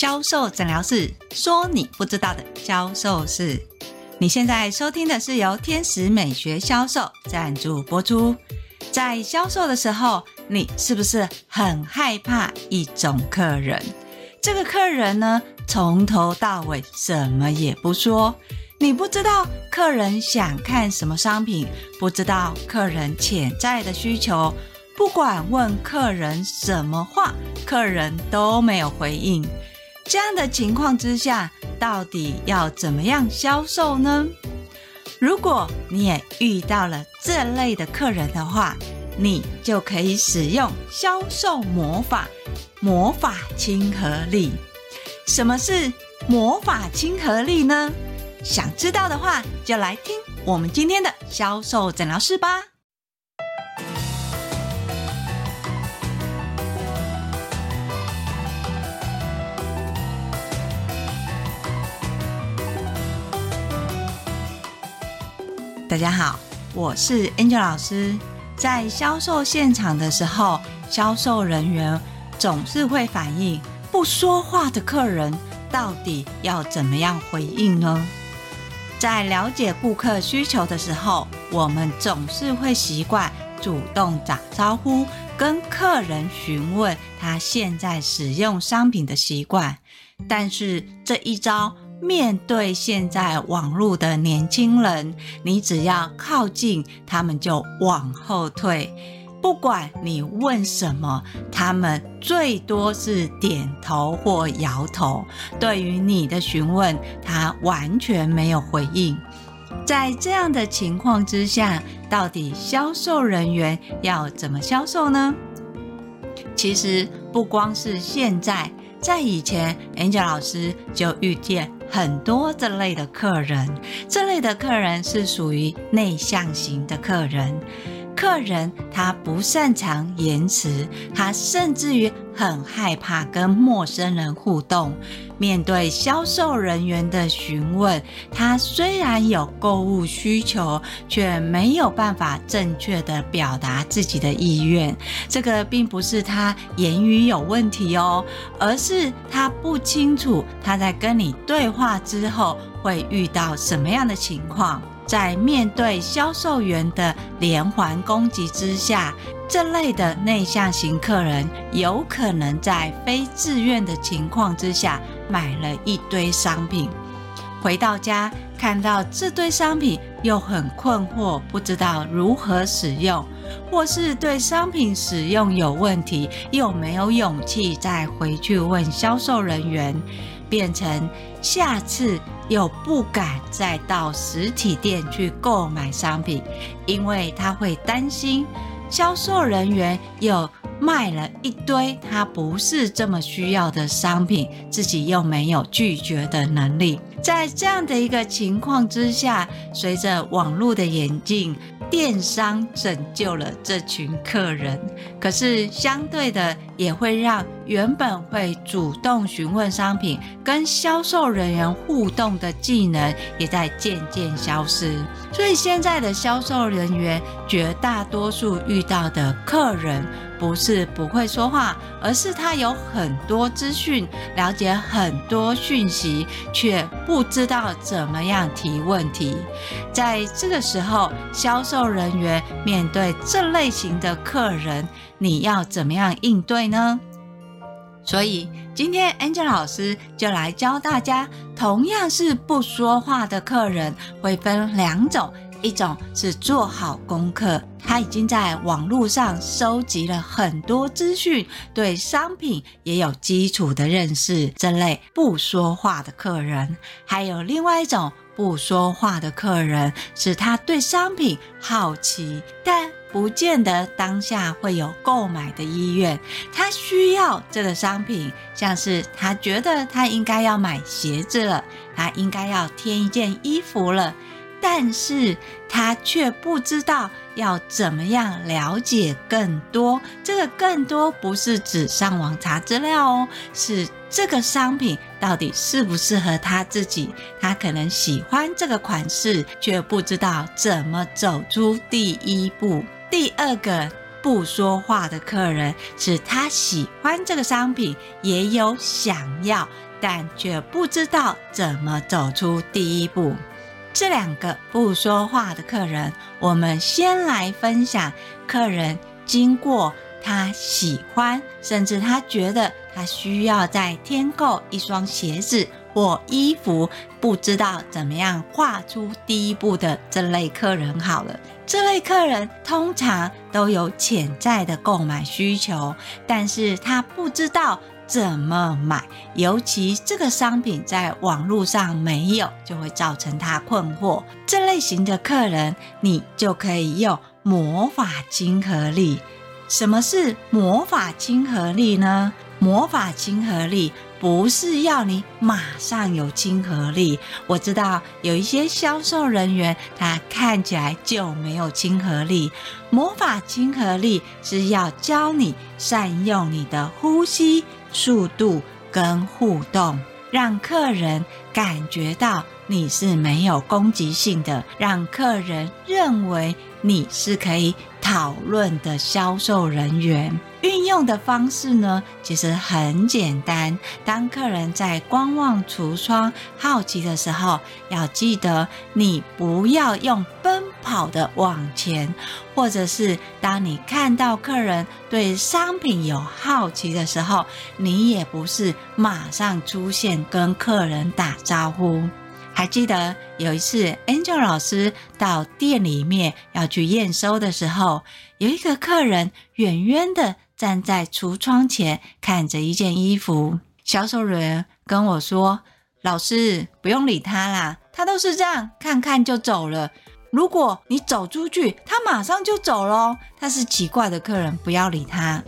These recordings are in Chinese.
销售诊疗室说你不知道的销售室。你现在收听的是由天使美学销售赞助播出。在销售的时候，你是不是很害怕一种客人？这个客人呢，从头到尾什么也不说，你不知道客人想看什么商品，不知道客人潜在的需求。不管问客人什么话，客人都没有回应。这样的情况之下，到底要怎么样销售呢？如果你也遇到了这类的客人的话，你就可以使用销售魔法——魔法亲和力。什么是魔法亲和力呢？想知道的话，就来听我们今天的销售诊疗室吧。大家好，我是 Angel 老师。在销售现场的时候，销售人员总是会反映不说话的客人，到底要怎么样回应呢？在了解顾客需求的时候，我们总是会习惯主动打招呼，跟客人询问他现在使用商品的习惯。但是这一招，面对现在网络的年轻人，你只要靠近，他们就往后退。不管你问什么，他们最多是点头或摇头。对于你的询问，他完全没有回应。在这样的情况之下，到底销售人员要怎么销售呢？其实不光是现在，在以前，Angel 老师就遇见。很多这类的客人，这类的客人是属于内向型的客人。客人他不擅长言辞，他甚至于很害怕跟陌生人互动。面对销售人员的询问，他虽然有购物需求，却没有办法正确地表达自己的意愿。这个并不是他言语有问题哦，而是他不清楚他在跟你对话之后会遇到什么样的情况。在面对销售员的连环攻击之下，这类的内向型客人有可能在非自愿的情况之下买了一堆商品，回到家看到这堆商品又很困惑，不知道如何使用，或是对商品使用有问题，又没有勇气再回去问销售人员，变成下次。又不敢再到实体店去购买商品，因为他会担心销售人员又卖了一堆他不是这么需要的商品，自己又没有拒绝的能力。在这样的一个情况之下，随着网络的演进。电商拯救了这群客人，可是相对的也会让原本会主动询问商品、跟销售人员互动的技能也在渐渐消失。所以现在的销售人员绝大多数遇到的客人，不是不会说话，而是他有很多资讯，了解很多讯息，却不知道怎么样提问题。在这个时候，销售人员面对这类型的客人，你要怎么样应对呢？所以今天 Angel 老师就来教大家，同样是不说话的客人，会分两种。一种是做好功课，他已经在网络上收集了很多资讯，对商品也有基础的认识。这类不说话的客人，还有另外一种不说话的客人，是他对商品好奇，但不见得当下会有购买的意愿。他需要这个商品，像是他觉得他应该要买鞋子了，他应该要添一件衣服了。但是他却不知道要怎么样了解更多。这个更多不是指上网查资料哦，是这个商品到底适不适合他自己。他可能喜欢这个款式，却不知道怎么走出第一步。第二个。不说话的客人，是他喜欢这个商品，也有想要，但却不知道怎么走出第一步。这两个不说话的客人，我们先来分享客人经过他喜欢，甚至他觉得他需要再添购一双鞋子或衣服，不知道怎么样跨出第一步的这类客人。好了，这类客人通常都有潜在的购买需求，但是他不知道。怎么买？尤其这个商品在网络上没有，就会造成他困惑。这类型的客人，你就可以用魔法亲和力。什么是魔法亲和力呢？魔法亲和力不是要你马上有亲和力。我知道有一些销售人员，他看起来就没有亲和力。魔法亲和力是要教你善用你的呼吸。速度跟互动，让客人感觉到你是没有攻击性的，让客人认为你是可以讨论的销售人员。运用的方式呢，其实很简单。当客人在观望橱窗、好奇的时候，要记得你不要用跑的往前，或者是当你看到客人对商品有好奇的时候，你也不是马上出现跟客人打招呼。还记得有一次，Angel 老师到店里面要去验收的时候，有一个客人远远的。站在橱窗前看着一件衣服，销售人员跟我说：“老师，不用理他啦，他都是这样看看就走了。如果你走出去，他马上就走咯。他是奇怪的客人，不要理他。”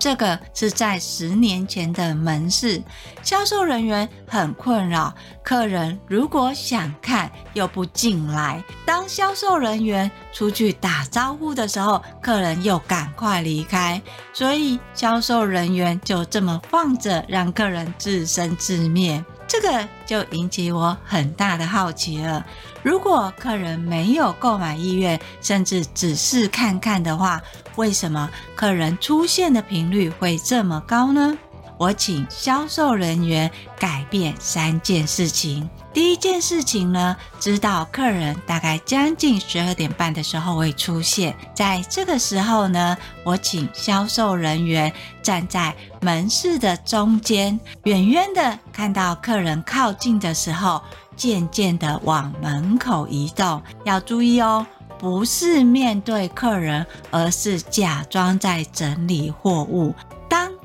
这个是在十年前的门市，销售人员很困扰，客人如果想看又不进来，当销售人员出去打招呼的时候，客人又赶快离开，所以销售人员就这么放着，让客人自生自灭。这个就引起我很大的好奇了。如果客人没有购买意愿，甚至只是看看的话，为什么客人出现的频率会这么高呢？我请销售人员改变三件事情。第一件事情呢，知道客人大概将近十二点半的时候会出现，在这个时候呢，我请销售人员站在门市的中间，远远的看到客人靠近的时候，渐渐的往门口移动。要注意哦，不是面对客人，而是假装在整理货物。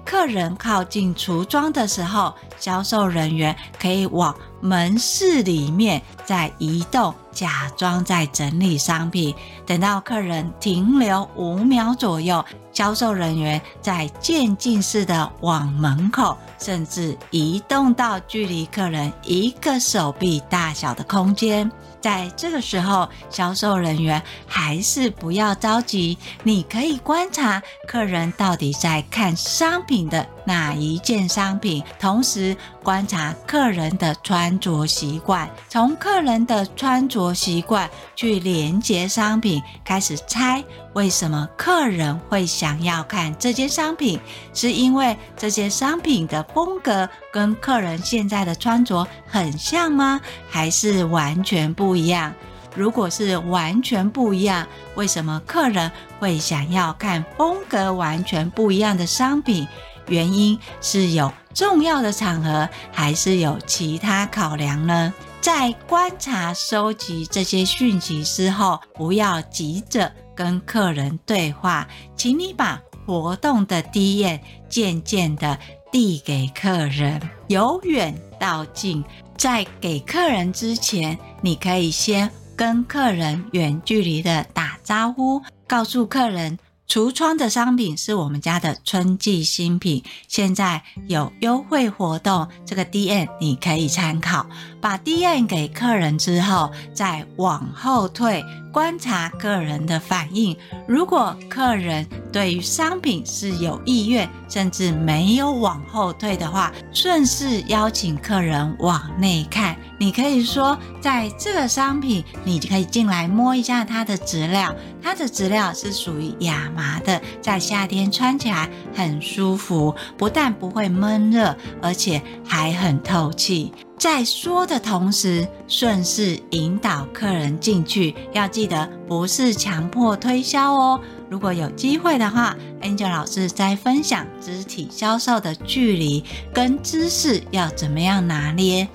客人靠近橱窗的时候，销售人员可以往门市里面再移动，假装在整理商品。等到客人停留五秒左右，销售人员再渐进式的往门口，甚至移动到距离客人一个手臂大小的空间。在这个时候，销售人员还是不要着急，你可以观察客人到底在看商品的哪一件商品，同时观察客人的穿着习惯，从客人的穿着习惯去连接商品，开始猜为什么客人会想要看这件商品，是因为这些商品的风格跟客人现在的穿着很像吗？还是完全不一样？如果是完全不一样，为什么客人会想要看风格完全不一样的商品？原因是有重要的场合，还是有其他考量呢？在观察、收集这些讯息之后，不要急着跟客人对话，请你把活动的 DM 渐渐的递给客人，由远到近。在给客人之前，你可以先跟客人远距离的打招呼，告诉客人。橱窗的商品是我们家的春季新品，现在有优惠活动，这个 D N 你可以参考。把 D N 给客人之后，再往后退，观察客人的反应。如果客人对于商品是有意愿，甚至没有往后退的话，顺势邀请客人往内看。你可以说，在这个商品，你可以进来摸一下它的质料。它的质料是属于亚麻的，在夏天穿起来很舒服，不但不会闷热，而且还很透气。在说的同时，顺势引导客人进去，要记得不是强迫推销哦。如果有机会的话，Angel 老师在分享肢体销售的距离跟姿势要怎么样拿捏。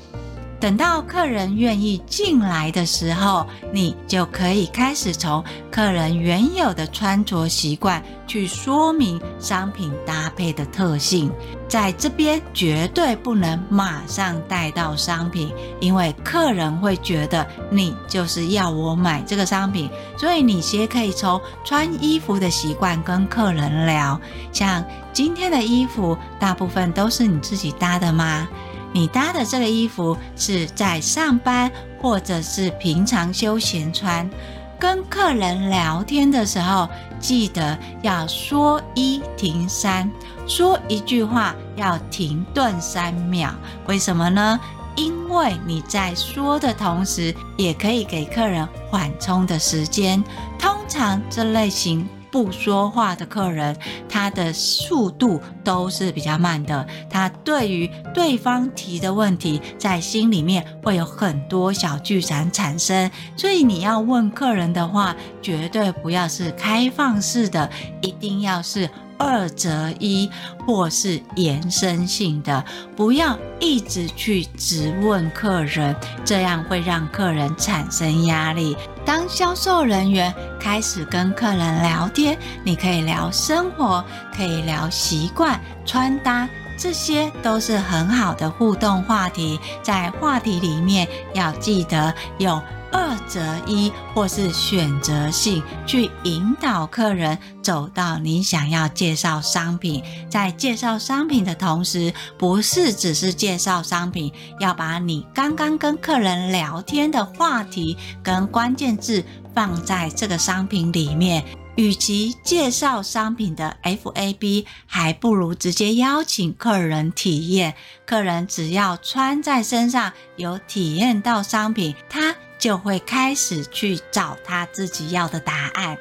等到客人愿意进来的时候，你就可以开始从客人原有的穿着习惯去说明商品搭配的特性。在这边绝对不能马上带到商品，因为客人会觉得你就是要我买这个商品。所以你先可以从穿衣服的习惯跟客人聊，像今天的衣服大部分都是你自己搭的吗？你搭的这个衣服是在上班，或者是平常休闲穿。跟客人聊天的时候，记得要说一停三，说一句话要停顿三秒。为什么呢？因为你在说的同时，也可以给客人缓冲的时间。通常这类型。不说话的客人，他的速度都是比较慢的。他对于对方提的问题，在心里面会有很多小剧场产生。所以你要问客人的话，绝对不要是开放式的，一定要是。二择一，或是延伸性的，不要一直去质问客人，这样会让客人产生压力。当销售人员开始跟客人聊天，你可以聊生活，可以聊习惯、穿搭，这些都是很好的互动话题。在话题里面要记得有。二择一，或是选择性去引导客人走到你想要介绍商品。在介绍商品的同时，不是只是介绍商品，要把你刚刚跟客人聊天的话题跟关键字放在这个商品里面。与其介绍商品的 FAB，还不如直接邀请客人体验。客人只要穿在身上，有体验到商品，他。就会开始去找他自己要的答案。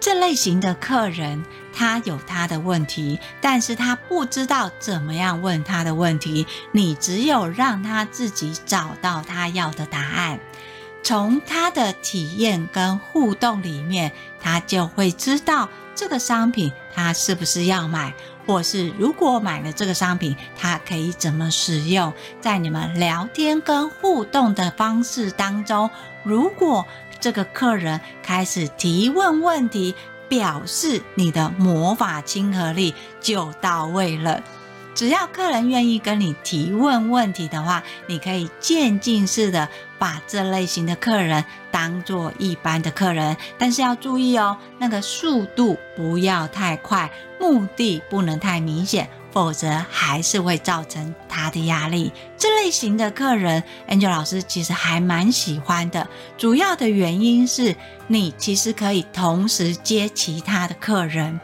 这类型的客人，他有他的问题，但是他不知道怎么样问他的问题。你只有让他自己找到他要的答案，从他的体验跟互动里面，他就会知道这个商品他是不是要买。或是如果买了这个商品，它可以怎么使用？在你们聊天跟互动的方式当中，如果这个客人开始提问问题，表示你的魔法亲和力就到位了。只要客人愿意跟你提问问题的话，你可以渐进式的把这类型的客人当做一般的客人，但是要注意哦，那个速度不要太快，目的不能太明显，否则还是会造成他的压力。这类型的客人，Angel 老师其实还蛮喜欢的，主要的原因是你其实可以同时接其他的客人。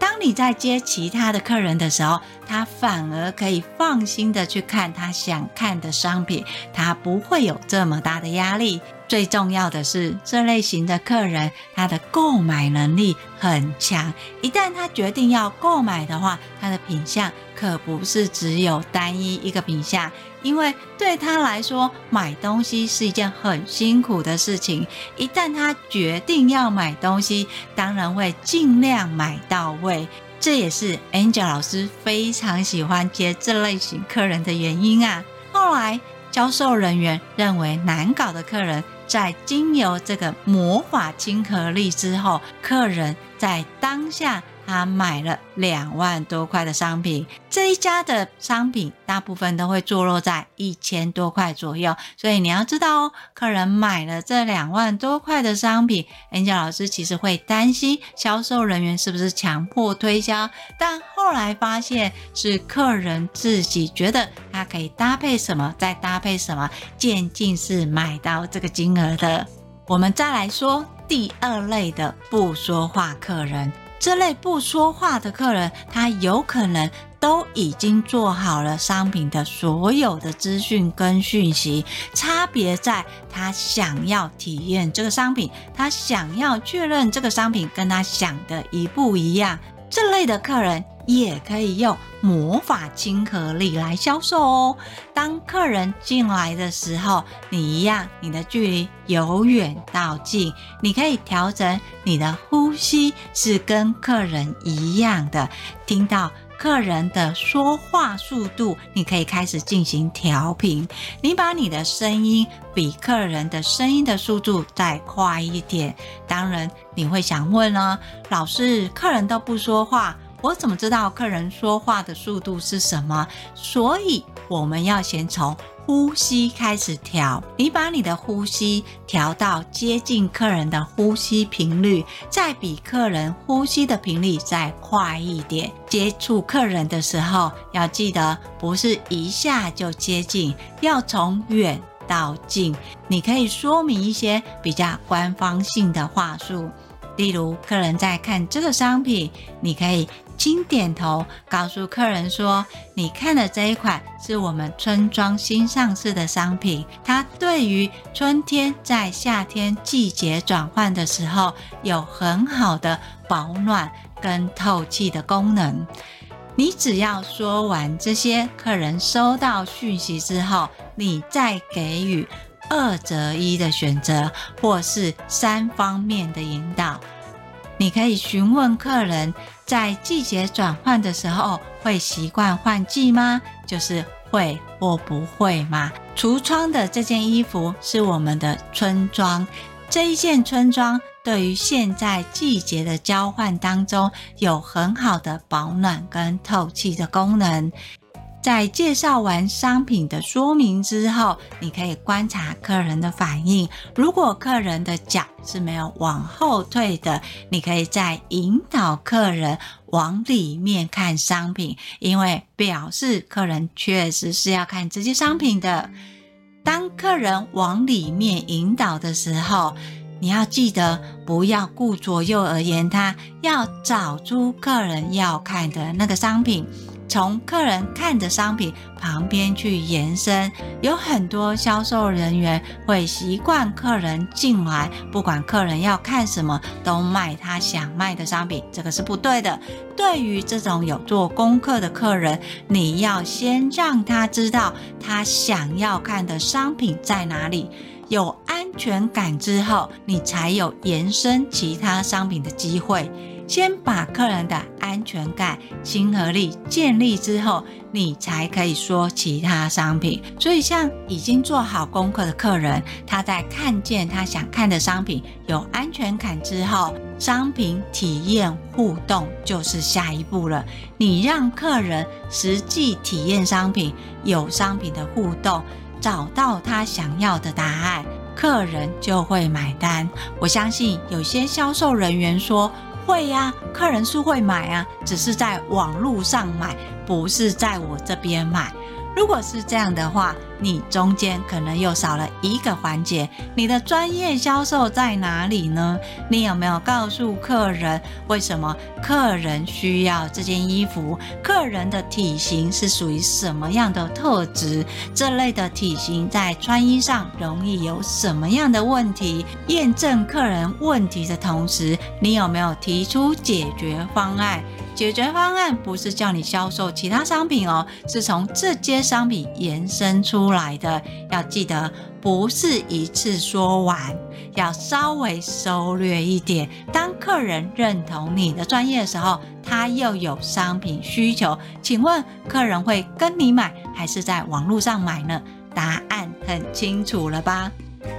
当你在接其他的客人的时候，他反而可以放心的去看他想看的商品，他不会有这么大的压力。最重要的是，这类型的客人他的购买能力很强，一旦他决定要购买的话，他的品相可不是只有单一一个品相。因为对他来说，买东西是一件很辛苦的事情。一旦他决定要买东西，当然会尽量买到位。这也是 Angel 老师非常喜欢接这类型客人的原因啊。后来，销售人员认为难搞的客人，在经由这个魔法亲和力之后，客人在当下。他买了两万多块的商品，这一家的商品大部分都会坐落在一千多块左右，所以你要知道哦，客人买了这两万多块的商品，Angel 老师其实会担心销售人员是不是强迫推销，但后来发现是客人自己觉得他可以搭配什么，再搭配什么，渐进式买到这个金额的。我们再来说。第二类的不说话客人。这类不说话的客人，他有可能都已经做好了商品的所有的资讯跟讯息，差别在他想要体验这个商品，他想要确认这个商品跟他想的一不一样。这类的客人也可以用魔法亲和力来销售哦。当客人进来的时候，你一样，你的距离由远到近，你可以调整你的呼吸，是跟客人一样的。听到客人的说话速度，你可以开始进行调频。你把你的声音比客人的声音的速度再快一点。当然，你会想问呢，老师，客人都不说话。我怎么知道客人说话的速度是什么？所以我们要先从呼吸开始调。你把你的呼吸调到接近客人的呼吸频率，再比客人呼吸的频率再快一点。接触客人的时候，要记得不是一下就接近，要从远到近。你可以说明一些比较官方性的话术，例如客人在看这个商品，你可以。轻点头，告诉客人说：“你看的这一款是我们村庄新上市的商品，它对于春天在夏天季节转换的时候有很好的保暖跟透气的功能。”你只要说完这些，客人收到讯息之后，你再给予二择一的选择，或是三方面的引导。你可以询问客人，在季节转换的时候会习惯换季吗？就是会或不会吗？橱窗的这件衣服是我们的春装，这一件春装对于现在季节的交换当中有很好的保暖跟透气的功能。在介绍完商品的说明之后，你可以观察客人的反应。如果客人的脚是没有往后退的，你可以再引导客人往里面看商品，因为表示客人确实是要看这些商品的。当客人往里面引导的时候，你要记得不要顾左右而言他，要找出客人要看的那个商品。从客人看的商品旁边去延伸，有很多销售人员会习惯客人进来，不管客人要看什么，都卖他想卖的商品，这个是不对的。对于这种有做功课的客人，你要先让他知道他想要看的商品在哪里，有安全感之后，你才有延伸其他商品的机会。先把客人的安全感、亲和力建立之后，你才可以说其他商品。所以，像已经做好功课的客人，他在看见他想看的商品有安全感之后，商品体验互动就是下一步了。你让客人实际体验商品，有商品的互动，找到他想要的答案，客人就会买单。我相信有些销售人员说。会呀、客人是会买啊，只是在网络上买，不是在我这边买。如果是这样的话，你中间可能又少了一个环节，你的专业销售在哪里呢？你有没有告诉客人为什么客人需要这件衣服？客人的体型是属于什么样的特质？这类的体型在穿衣上容易有什么样的问题？验证客人问题的同时，你有没有提出解决方案？解决方案不是叫你销售其他商品哦，是从这些商品延伸出来的。要记得，不是一次说完，要稍微收略一点。当客人认同你的专业的时候，他又有商品需求，请问客人会跟你买，还是在网络上买呢？答案很清楚了吧？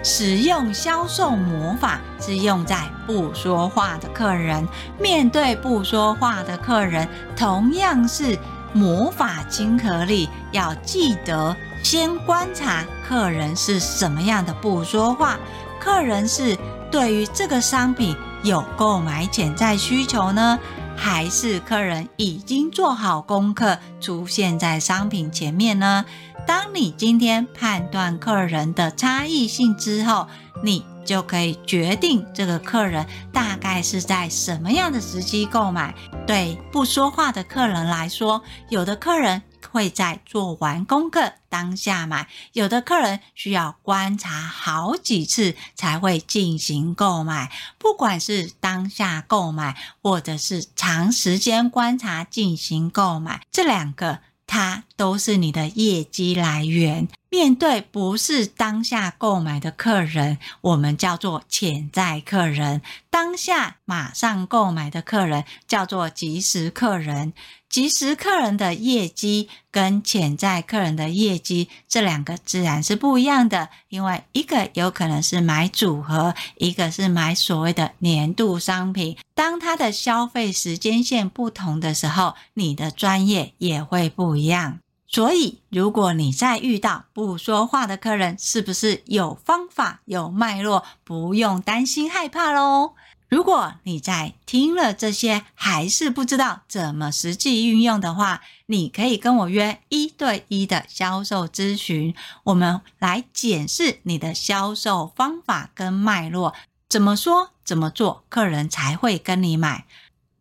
使用销售魔法是用在不说话的客人，面对不说话的客人，同样是魔法亲和力。要记得先观察客人是什么样的不说话，客人是对于这个商品有购买潜在需求呢，还是客人已经做好功课出现在商品前面呢？当你今天判断客人的差异性之后，你就可以决定这个客人大概是在什么样的时机购买。对不说话的客人来说，有的客人会在做完功课当下买，有的客人需要观察好几次才会进行购买。不管是当下购买，或者是长时间观察进行购买，这两个。它都是你的业绩来源。面对不是当下购买的客人，我们叫做潜在客人；当下马上购买的客人叫做即时客人。即时客人的业绩跟潜在客人的业绩，这两个自然是不一样的，因为一个有可能是买组合，一个是买所谓的年度商品。当他的消费时间线不同的时候，你的专业也会不一样。所以，如果你再遇到不说话的客人，是不是有方法、有脉络，不用担心害怕喽？如果你在听了这些还是不知道怎么实际运用的话，你可以跟我约一对一的销售咨询，我们来检视你的销售方法跟脉络，怎么说怎么做，客人才会跟你买。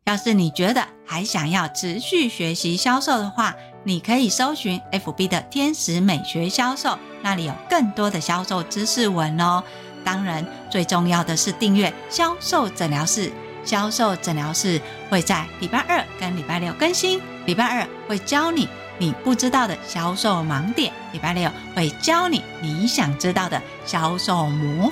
要是你觉得还想要持续学习销售的话，你可以搜寻 FB 的天使美学销售，那里有更多的销售知识文哦。当然，最重要的是订阅销售诊疗室。销售诊疗室会在礼拜二跟礼拜六更新。礼拜二会教你你不知道的销售盲点，礼拜六会教你你想知道的销售魔